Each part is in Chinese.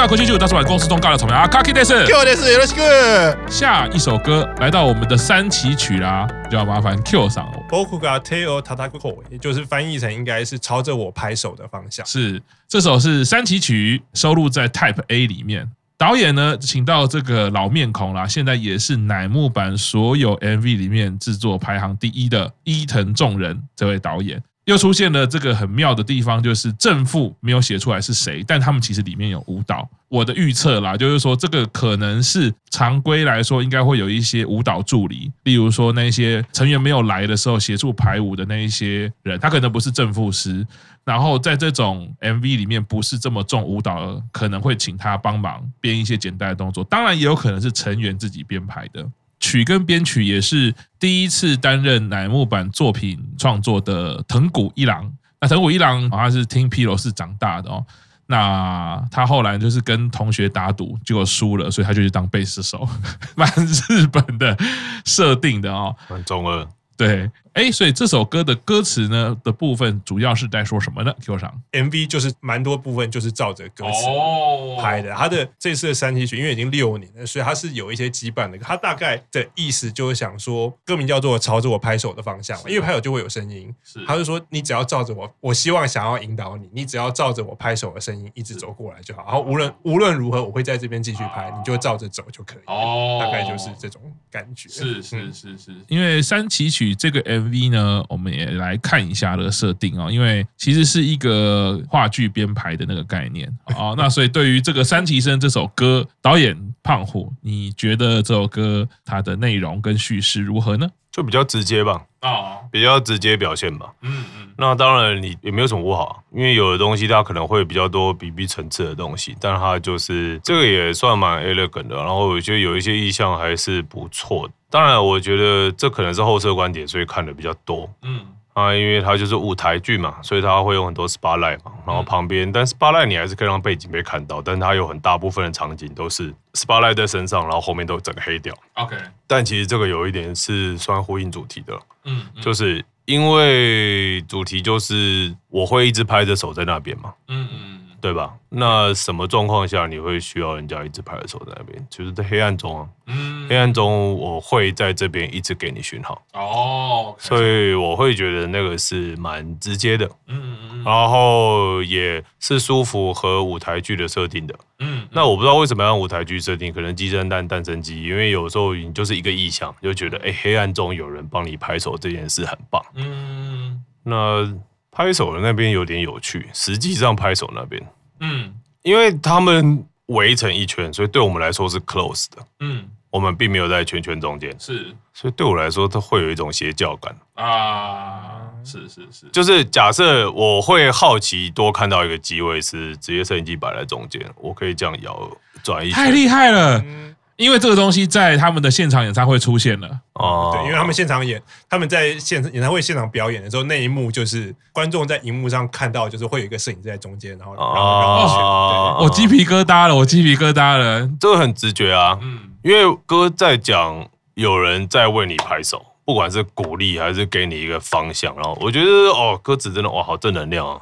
恭喜大家，国庆节大家公司中尬了草莓啊，卡基德斯，Q 德斯，よろしく。下一首歌来到我们的三期曲啦，就要麻烦 Q 上哦。仆が手を叩く，也就是翻译成应该是朝着我拍手的方向。是，这首是三期曲，收录在 Type A 里面。导演呢，请到这个老面孔啦，现在也是乃木坂所有 MV 里面制作排行第一的伊藤众人这位导演。 又出现了这个很妙的地方，就是正负没有写出来是谁，但他们其实里面有舞蹈。我的预测啦，就是说这个可能是常规来说应该会有一些舞蹈助理，例如说那些成员没有来的时候协助排舞的那一些人，他可能不是正负师。然后在这种 MV 里面不是这么重舞蹈，可能会请他帮忙编一些简单的动作。当然也有可能是成员自己编排的。曲跟编曲也是第一次担任乃木坂作品创作的藤谷一郎。那藤谷一郎好像是听披头士长大的哦。那他后来就是跟同学打赌，结果输了，所以他就去当贝斯手，蛮日本的设定的哦，蛮中二。对。哎，所以这首歌的歌词呢的部分，主要是在说什么呢？Q 上 MV 就是蛮多部分就是照着歌词拍的。他的这次的三期曲，因为已经六年了，所以他是有一些羁绊的。他大概的意思就是想说，歌名叫做“朝着我拍手的方向”，因为拍手就会有声音。是，他就说你只要照着我，我希望想要引导你，你只要照着我拍手的声音一直走过来就好。然后无论无论如何，我会在这边继续拍，你就照着走就可以。哦，大概就是这种感觉。是是是是，因为三期曲这个 MV 呢，我。们也来看一下这个设定哦，因为其实是一个话剧编排的那个概念啊。那所以对于这个三期生这首歌，导演胖虎，你觉得这首歌它的内容跟叙事如何呢？就比较直接吧，啊，比较直接表现吧。嗯嗯。那当然你也没有什么不好，因为有的东西它可能会比较多比比层次的东西，但它就是这个也算蛮 elegant 的。然后我觉得有一些意象还是不错的。当然，我觉得这可能是后设观点，所以看的比较多。嗯啊，因为它就是舞台剧嘛，所以它会有很多 spotlight 嘛，然后旁边，但 spotlight 你还是可以让背景被看到，但它有很大部分的场景都是 spotlight 在身上，然后后面都整个黑掉。OK，但其实这个有一点是算呼应主题的。嗯，就是因为主题就是我会一直拍着手在那边嘛。嗯嗯。对吧？那什么状况下你会需要人家一直拍的手在那边？就是在黑暗中啊。嗯，黑暗中我会在这边一直给你讯号。哦，所以我会觉得那个是蛮直接的。嗯嗯嗯。然后也是舒服和舞台剧的设定的。嗯。那我不知道为什么要用舞台剧设定，可能鸡生蛋，蛋生鸡，因为有时候你就是一个意向，就觉得哎，黑暗中有人帮你拍手这件事很棒。嗯。那。拍手的那边有点有趣，实际上拍手那边，嗯，因为他们围成一圈，所以对我们来说是 close 的，嗯，我们并没有在圈圈中间，是，所以对我来说，它会有一种邪教感。啊，是是是，就是假设我会好奇多看到一个机位是职业摄影机摆在中间，我可以这样摇转一圈，太厉害了。嗯因为这个东西在他们的现场演唱会出现了。哦，对，因为他们现场演，他们在现演唱会现场表演的时候，那一幕就是观众在荧幕上看到，就是会有一个摄影在中间，然后然后绕圈，对，我鸡皮疙瘩了，我鸡皮疙瘩了，这个很直觉啊，嗯，因为歌在讲有人在为你拍手，不管是鼓励还是给你一个方向，然后我觉得哦，歌词真的哇，好正能量啊，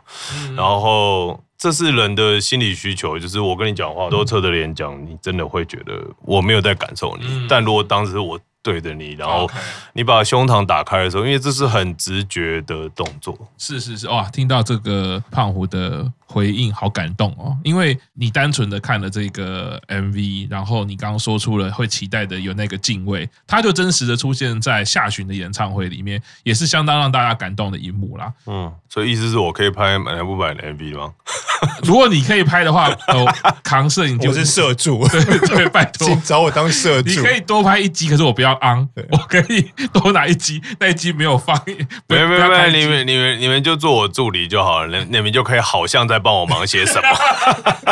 然后。这是人的心理需求，就是我跟你讲话都侧着脸讲，你真的会觉得我没有在感受你。但如果当时我对着你，然后你把胸膛打开的时候，因为这是很直觉的动作。是是是，哇！听到这个胖虎的。回应好感动哦，因为你单纯的看了这个 MV，然后你刚刚说出了会期待的有那个敬畏，他就真实的出现在下旬的演唱会里面，也是相当让大家感动的一幕啦。嗯，所以意思是我可以拍买不买的 MV 吗？如果你可以拍的话，哦，扛摄影就，是摄助，对对，拜托，请找我当摄助。你可以多拍一集，可是我不要昂，我可以多拿一集，那一集没有放，没有没有没有，你们你们你们就做我助理就好了，那你们就可以好像在。帮我忙些什么？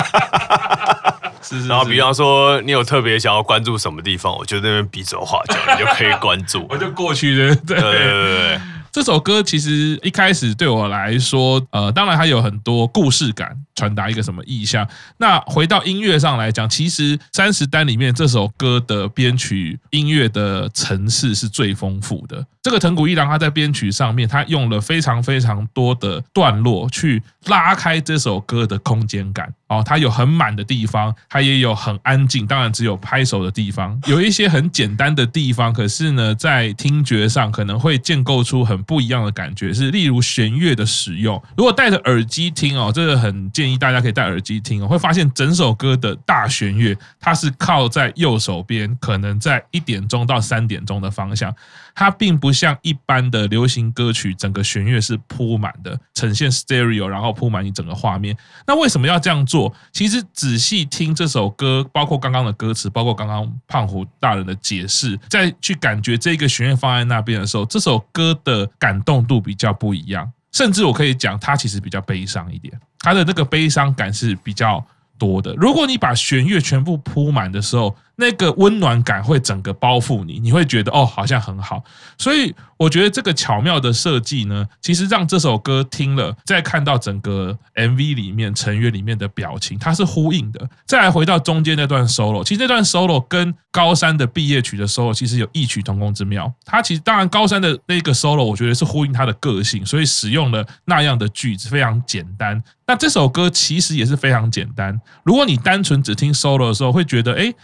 是，然后比方说，你有特别想要关注什么地方，我就在那边比手画脚，你就可以关注。我就过去的，对对对对。这首歌其实一开始对我来说，呃，当然它有很多故事感，传达一个什么意象。那回到音乐上来讲，其实三十单里面这首歌的编曲音乐的层次是最丰富的。这个藤谷一郎他在编曲上面，他用了非常非常多的段落去拉开这首歌的空间感。哦，它有很满的地方，它也有很安静，当然只有拍手的地方，有一些很简单的地方，可是呢，在听觉上可能会建构出很不一样的感觉。是例如弦乐的使用，如果戴着耳机听哦，这个很建议大家可以戴耳机听哦，会发现整首歌的大弦乐它是靠在右手边，可能在一点钟到三点钟的方向。它并不像一般的流行歌曲，整个弦乐是铺满的，呈现 stereo，然后铺满你整个画面。那为什么要这样做？其实仔细听这首歌，包括刚刚的歌词，包括刚刚胖虎大人的解释，再去感觉这个弦乐放在那边的时候，这首歌的感动度比较不一样。甚至我可以讲，它其实比较悲伤一点，它的那个悲伤感是比较多的。如果你把弦乐全部铺满的时候，那个温暖感会整个包覆你，你会觉得哦，好像很好。所以我觉得这个巧妙的设计呢，其实让这首歌听了，再看到整个 MV 里面成员里面的表情，它是呼应的。再来回到中间那段 solo，其实那段 solo 跟高山的毕业曲的 solo 其实有异曲同工之妙。它其实当然高山的那个 solo，我觉得是呼应他的个性，所以使用了那样的句子，非常简单。那这首歌其实也是非常简单。如果你单纯只听 solo 的时候，会觉得哎。诶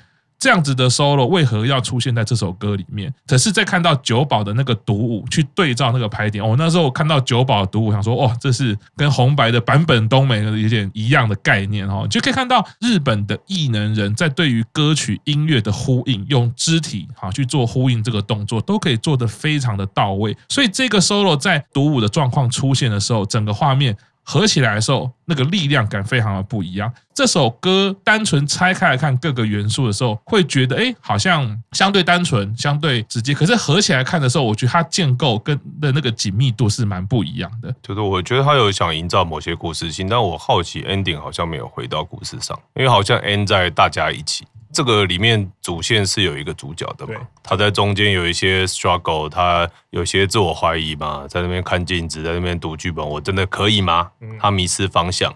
这样子的 solo 为何要出现在这首歌里面？可是，在看到九宝的那个独舞去对照那个拍点，哦，那时候看到九宝独舞，想说，哦，这是跟红白的版本冬美有点一样的概念哦，就可以看到日本的艺能人在对于歌曲音乐的呼应，用肢体哈去做呼应这个动作，都可以做得非常的到位。所以，这个 solo 在独舞的状况出现的时候，整个画面。合起来的时候，那个力量感非常的不一样。这首歌单纯拆开来看各个元素的时候，会觉得哎，好像相对单纯、相对直接。可是合起来看的时候，我觉得它建构跟的那个紧密度是蛮不一样的。就是我觉得他有想营造某些故事性，但我好奇 ending 好像没有回到故事上，因为好像 end 在大家一起。这个里面主线是有一个主角的嘛？他在中间有一些 struggle，他有些自我怀疑嘛，在那边看镜子，在那边读剧本，我真的可以吗？他迷失方向，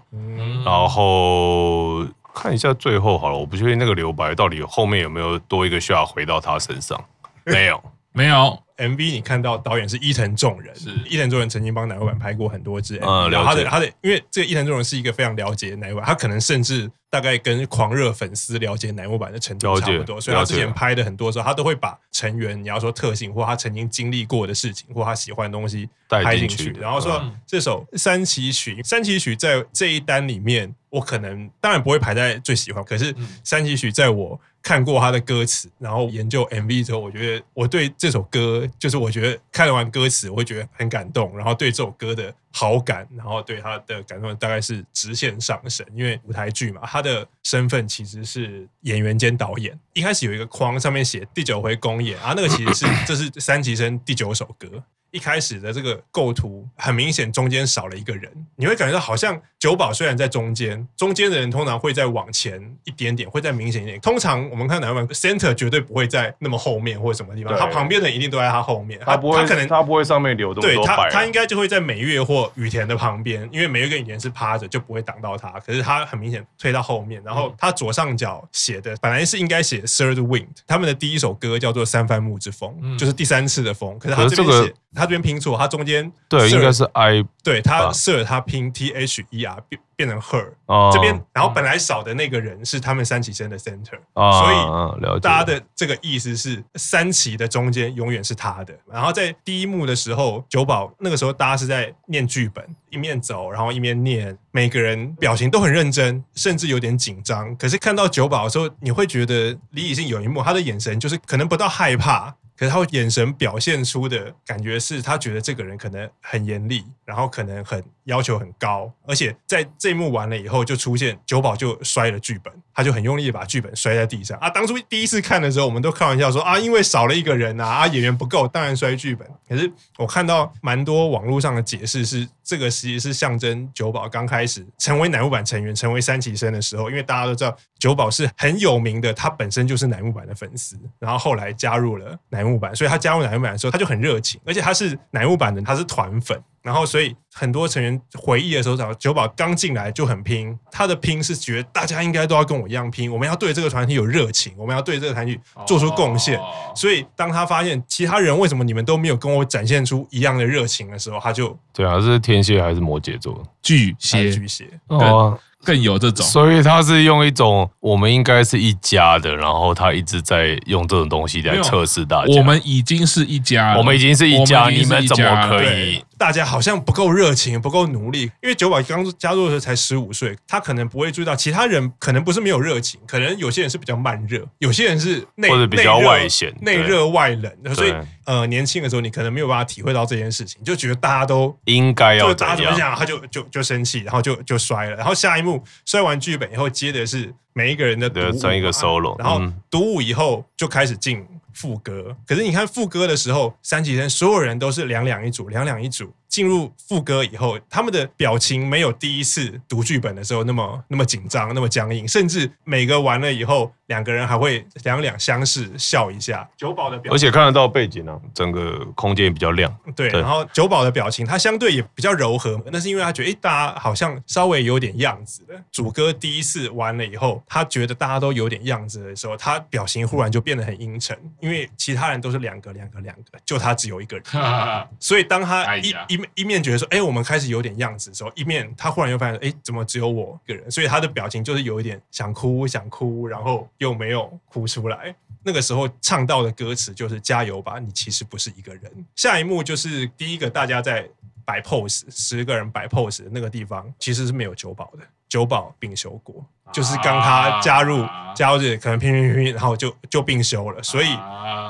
然后看一下最后好了，我不确定那个留白到底后面有没有多一个需要回到他身上，没有，没有。MV 你看到导演是伊藤众人，是。伊藤众人曾经帮乃木坂拍过很多支 MV，嗯，然后他的他的，因为这个伊藤众人是一个非常了解乃木坂，他可能甚至大概跟狂热粉丝了解乃木坂的程度差不多，所以他之前拍的很多时候，他都会把成员你要说特性或他曾经经历过的事情或他喜欢的东西拍进去，然后说这首三期曲，三期曲在这一单里面，我可能当然不会排在最喜欢，可是三期曲在我。看过他的歌词，然后研究 MV 之后，我觉得我对这首歌，就是我觉得看完歌词，我会觉得很感动，然后对这首歌的好感，然后对他的感动大概是直线上升。因为舞台剧嘛，他的身份其实是演员兼导演。一开始有一个框，上面写第九回公演啊，那个其实是这是三级生第九首歌。一开始的这个构图很明显，中间少了一个人，你会感觉到好像九保虽然在中间，中间的人通常会再往前一点点，会再明显一点。通常我们看乃木坂 center 绝对不会在那么后面或者什么地方，他旁边的人一定都在他后面，他不会，他可能他不会上面留的，对他他应该就会在美月或雨田的旁边，因为美月跟雨田是趴着，就不会挡到他。可是他很明显推到后面，然后他左上角写的本来是应该写 third wind，他们的第一首歌叫做三番木之风，就是第三次的风，可是他这边写。他这边拼错，他中间对应该是 I，对他 Sir 他拼 T H E R 变变成 Her，哦，这边然后本来少的那个人是他们三期生的 Center，哦，所以大家的这个意思是三起的中间永远是他的。然后在第一幕的时候，九宝那个时候大家是在念剧本，一面走然后一面念，每个人表情都很认真，甚至有点紧张。可是看到九宝的时候，你会觉得李以信有一幕，他的眼神就是可能不到害怕。可是他眼神表现出的感觉是他觉得这个人可能很严厉，然后可能很要求很高，而且在这一幕完了以后，就出现九宝就摔了剧本，他就很用力的把剧本摔在地上啊。当初第一次看的时候，我们都开玩笑说啊，因为少了一个人啊，啊演员不够，当然摔剧本。可是我看到蛮多网络上的解释是，这个其实是象征九宝刚开始成为乃木坂成员，成为三期生的时候，因为大家都知道九宝是很有名的，他本身就是乃木坂的粉丝，然后后来加入了乃木坂，所以他加入乃木坂的时候，他就很热情，而且他是乃木坂的，他是团粉。然后，所以很多成员回忆的时候讲，九宝刚进来就很拼。他的拼是觉得大家应该都要跟我一样拼，我们要对这个团体有热情，我们要对这个团体做出贡献。所以，当他发现其他人为什么你们都没有跟我展现出一样的热情的时候，他就对啊，这是天蝎还是摩羯座？巨蟹，巨蟹。哦，更有这种。所以他是用一种我们应该是一家的，然后他一直在用这种东西来测试大家。我们已经是一家了，我们已经是一家，你们怎么可以？大家好像不够热情，不够努力。因为九宝刚加入的时候才十五岁，他可能不会注意到其他人可能不是没有热情，可能有些人是比较慢热，有些人是内或者比较外显，内热外冷。所以呃，年轻的时候你可能没有办法体会到这件事情，就觉得大家都应该要，就大家怎么讲，他就就就生气，然后就就摔了。然后下一幕摔完剧本以后，接的是每一个人的独舞，一个 solo，然后独舞以后就开始进。副歌，可是你看副歌的时候，三级生所有人都是两两一组，两两一组。进入副歌以后，他们的表情没有第一次读剧本的时候那么那么紧张，那么僵硬，甚至每个完了以后，两个人还会两两相视笑一下。九保的表情，而且看得到背景啊，整个空间也比较亮。对，对然后九保的表情，他相对也比较柔和，那是因为他觉得，哎，大家好像稍微有点样子的。主歌第一次完了以后，他觉得大家都有点样子的时候，他表情忽然就变得很阴沉，因为其他人都是两个两个两个，就他只有一个人，所以当他一一。一面觉得说，哎，我们开始有点样子的时候，一面他忽然又发现，哎，怎么只有我一个人？所以他的表情就是有一点想哭，想哭，然后又没有哭出来。那个时候唱到的歌词就是“加油吧，你其实不是一个人”。下一幕就是第一个大家在摆 pose，十个人摆 pose 那个地方，其实是没有酒保的，九保病休过。就是刚他加入加入这可能拼拼拼，然后就就病休了，所以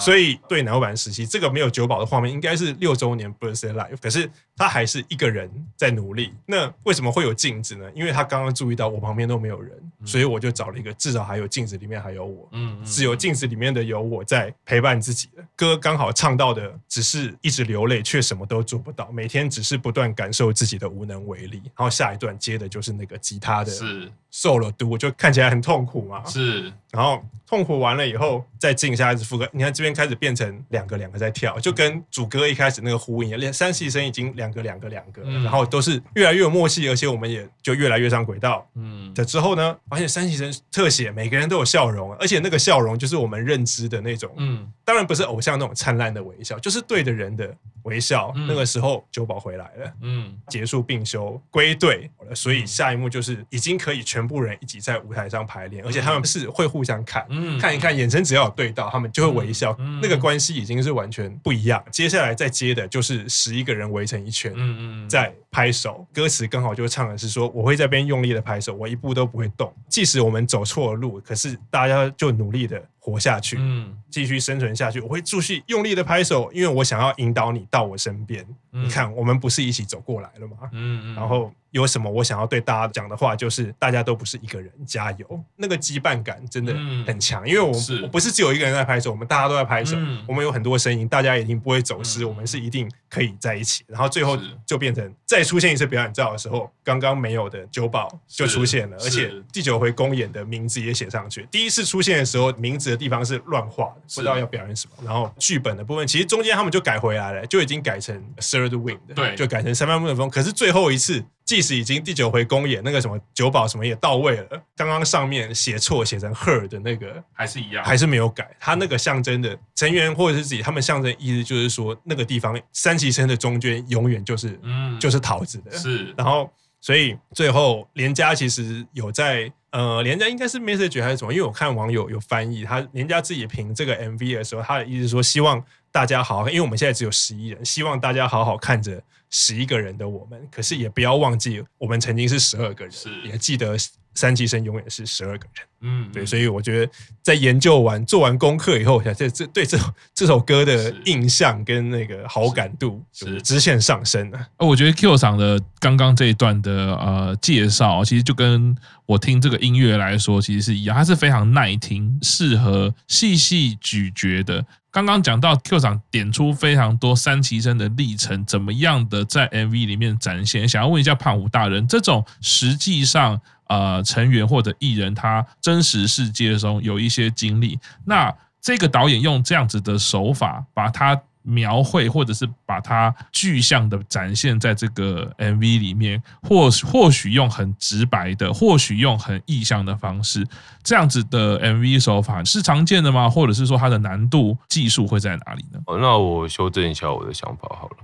所以对乃木坂时期这个没有九保的画面，应该是六周年 birthday live，可是他还是一个人在努力。那为什么会有镜子呢？因为他刚刚注意到我旁边都没有人，所以我就找了一个至少还有镜子里面还有我，嗯只有镜子里面的有我在陪伴自己的歌，刚好唱到的只是一直流泪，却什么都做不到，每天只是不断感受自己的无能为力。然后下一段接的就是那个吉他的是。受了毒，就看起来很痛苦嘛。是，然后痛苦完了以后，再进下一次副歌。你看这边开始变成两个两个在跳，就跟主歌一开始那个呼应一样。三期生已经两个两个两个，然后都是越来越有默契，而且我们也就越来越上轨道。嗯，的之后呢，发现三期生特写，每个人都有笑容，而且那个笑容就是我们认知的那种。嗯，当然不是偶像那种灿烂的微笑，就是对的人的微笑。那个时候九保回来了，嗯，结束病休归队，所以下一幕就是已经可以全。部人一起在舞台上排练，而且他们是会互相看，嗯看一看，眼神只要有对到，他们就会微笑。那个关系已经是完全不一样。接下来再接的就是十一个人围成一圈，嗯嗯在拍手。歌词刚好就唱的是说：“我会在边用力的拍手，我一步都不会动。即使我们走错了路，可是大家就努力的。”活下去，嗯，继续生存下去。我会继续用力的拍手，因为我想要引导你到我身边。嗯、你看，我们不是一起走过来了吗？嗯嗯。然后有什么我想要对大家讲的话，就是大家都不是一个人，加油！那个羁绊感真的很强，嗯、因为我是我不是只有一个人在拍手，我们大家都在拍手，嗯、我们有很多声音，大家一定不会走失，嗯、我们是一定可以在一起。然后最后就变成再出现一次表演照的时候，刚刚没有的九保就出现了，而且第九回公演的名字也写上去。第一次出现的时候，名字的地方是乱画的，不知道要表演什么。然后剧本的部分，其实中间他们就改回来了，就已经改成 Third Wind，对，就改成三番木的风。可是最后一次，即使已经第九回公演，那个什么酒保什么也到位了，刚刚上面写错写成 Her 的那个还是一样，还是没有改。他那个象征的成员或者是自己，他们象征意思就是说，那个地方三期生的中间永远就是嗯，就是桃子的。是，然后所以最后连家其实有在。呃，连家应该是 message 还是什么？因为我看网友有翻译，他连家自己评这个 MV 的时候，他的意思是说，希望大家好好看，因为我们现在只有十一人，希望大家好好看着十一个人的我们，可是也不要忘记我们曾经是十二个人，是也记得。三期生永远是十二个人，嗯，对，所以我觉得在研究完、做完功课以后，这这对这这首歌的印象跟那个好感度是直线上升的。呃，我觉得 Q 厂的刚刚这一段的呃介绍，其实就跟我听这个音乐来说，其实是一样，它是非常耐听、适合细细咀嚼的。刚刚讲到 Q 厂点出非常多三期生的历程，怎么样的在 MV 里面展现？想要问一下胖虎大人，这种实际上。呃，成员或者艺人，他真实世界中有一些经历。那这个导演用这样子的手法，把它描绘，或者是把它具象的展现在这个 MV 里面，或或许用很直白的，或许用很意象的方式，这样子的 MV 手法是常见的吗？或者是说它的难度技术会在哪里呢？那我修正一下我的想法好了。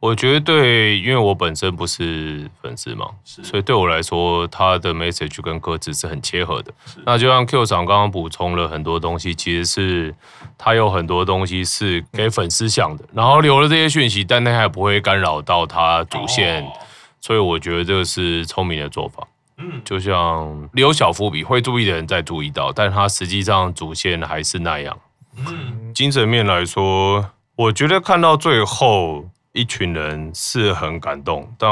我觉得对，因为我本身不是粉丝嘛，所以对我来说，他的 message 跟歌词是很切合的。那就像 Q 厂刚刚补充了很多东西，其实是他有很多东西是给粉丝想的，然后留了这些讯息，但那还不会干扰到他主线，所以我觉得这个是聪明的做法。嗯，就像留小伏笔，会注意的人再注意到，但他实际上主线还是那样。嗯，精神面来说，我觉得看到最后。一群人是很感动，但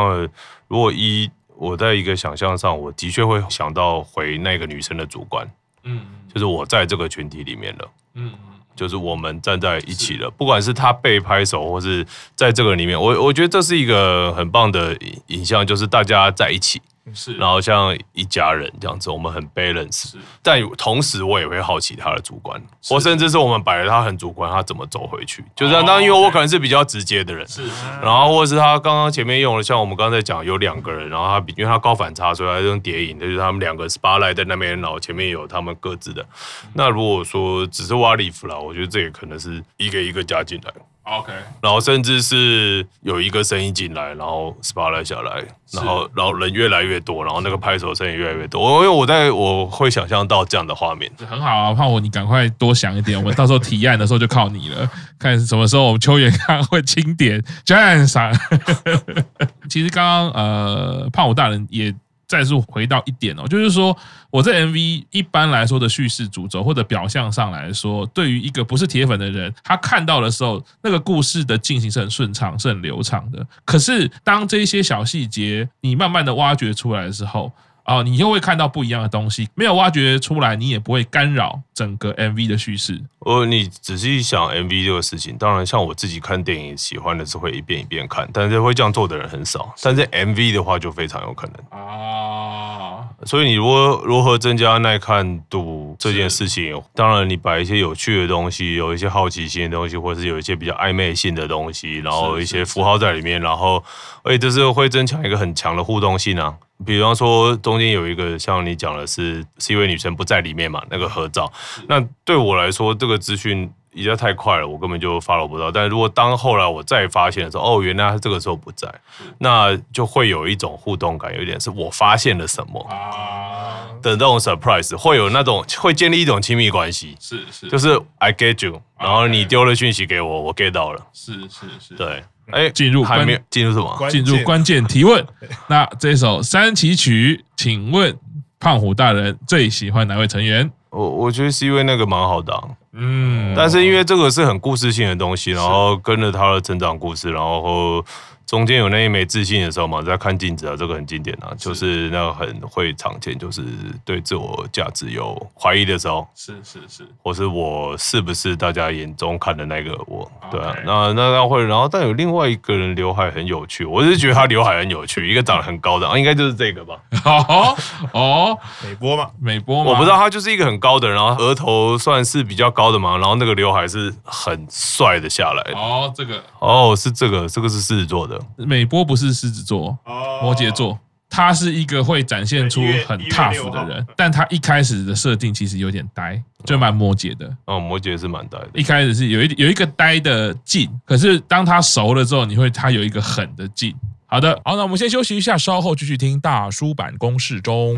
如果一我在一个想象上，我的确会想到回那个女生的主观，嗯，就是我在这个群体里面了，嗯，就是我们站在一起了，不管是他被拍手，或是在这个里面，我我觉得这是一个很棒的影像，就是大家在一起。是，然后像一家人这样子，我们很 balance，但同时我也会好奇他的主观，我甚至是我们摆了他很主观，他怎么走回去？就是当因为我可能是比较直接的人，是，然后或者是他刚刚前面用了，像我们刚才讲有两个人，然后他比因为他高反差，所以他用叠影，就是他们两个 spotlight 在那边，然后前面有他们各自的。那如果说只是挖里夫啦，我觉得这也可能是一个一个加进来。OK，然后甚至是有一个声音进来，然后 spotlight 下来，然后然后人越来越多，然后那个拍手声也越来越多。因为我在我会想象到这样的画面，很好啊，胖虎，你赶快多想一点，我们到时候提案的时候就靠你了，看什么时候我们秋元康会清点 Jans。其实刚刚呃，胖虎大人也。再次回到一点哦，就是说我这 MV 一般来说的叙事主轴或者表象上来说，对于一个不是铁粉的人，他看到的时候，那个故事的进行是很顺畅、是很流畅的。可是当这些小细节你慢慢的挖掘出来的时候，哦，你又会看到不一样的东西，没有挖掘出来，你也不会干扰整个 MV 的叙事。呃，你仔细想 MV 这个事情，当然像我自己看电影，喜欢的是会一遍一遍看，但是会这样做的人很少。但是 MV 的话，就非常有可能啊。所以你如果如何增加耐看度这件事情，当然你把一些有趣的东西，有一些好奇心的东西，或者是有一些比较暧昧性的东西，然后一些符号在里面，然后而且这是会增强一个很强的互动性啊。比方说，中间有一个像你讲的是，是一位女生不在里面嘛？那个合照，那对我来说，这个资讯一下太快了，我根本就 follow 不到。但如果当后来我再发现的时候，哦，原来他这个时候不在，那就会有一种互动感，有一点是我发现了什么的那种 surprise，会有那种会建立一种亲密关系，是是，就是 I get you，然后你丢了讯息给我，我 get 到了，是是是，对。哎，进入还没有进入什么？进入关键提问。那这首三期曲，请问胖虎大人最喜欢哪位成员？我我觉得是因为那个蛮好的，啊，嗯，但是因为这个是很故事性的东西，然后跟着他的成长故事，然后。中间有那一枚自信的时候嘛，在看镜子啊，这个很经典啊，就是那个很会常见，就是对自我价值有怀疑的时候，是是是，或是我是不是大家眼中看的那个我，对啊，那那那会，然后但有另外一个人刘海很有趣，我是觉得他刘海很有趣，一个长得很高的，啊，应该就是这个吧，哦哦，美波嘛，美波嘛，我不知道他就是一个很高的人，然后额头算是比较高的嘛，然后那个刘海是很帅的下来，哦，这个，哦，是这个，这个是狮子座的。美波不是狮子座，摩羯座，他是一个会展现出很 tough 的人，但他一开始的设定其实有点呆，就蛮摩羯的。哦，摩羯是蛮呆的，一开始是有一有一个呆的劲，可是当他熟了之后，你会他有一个狠的劲。好的，好，那我们先休息一下，稍后继续听大叔版公式中。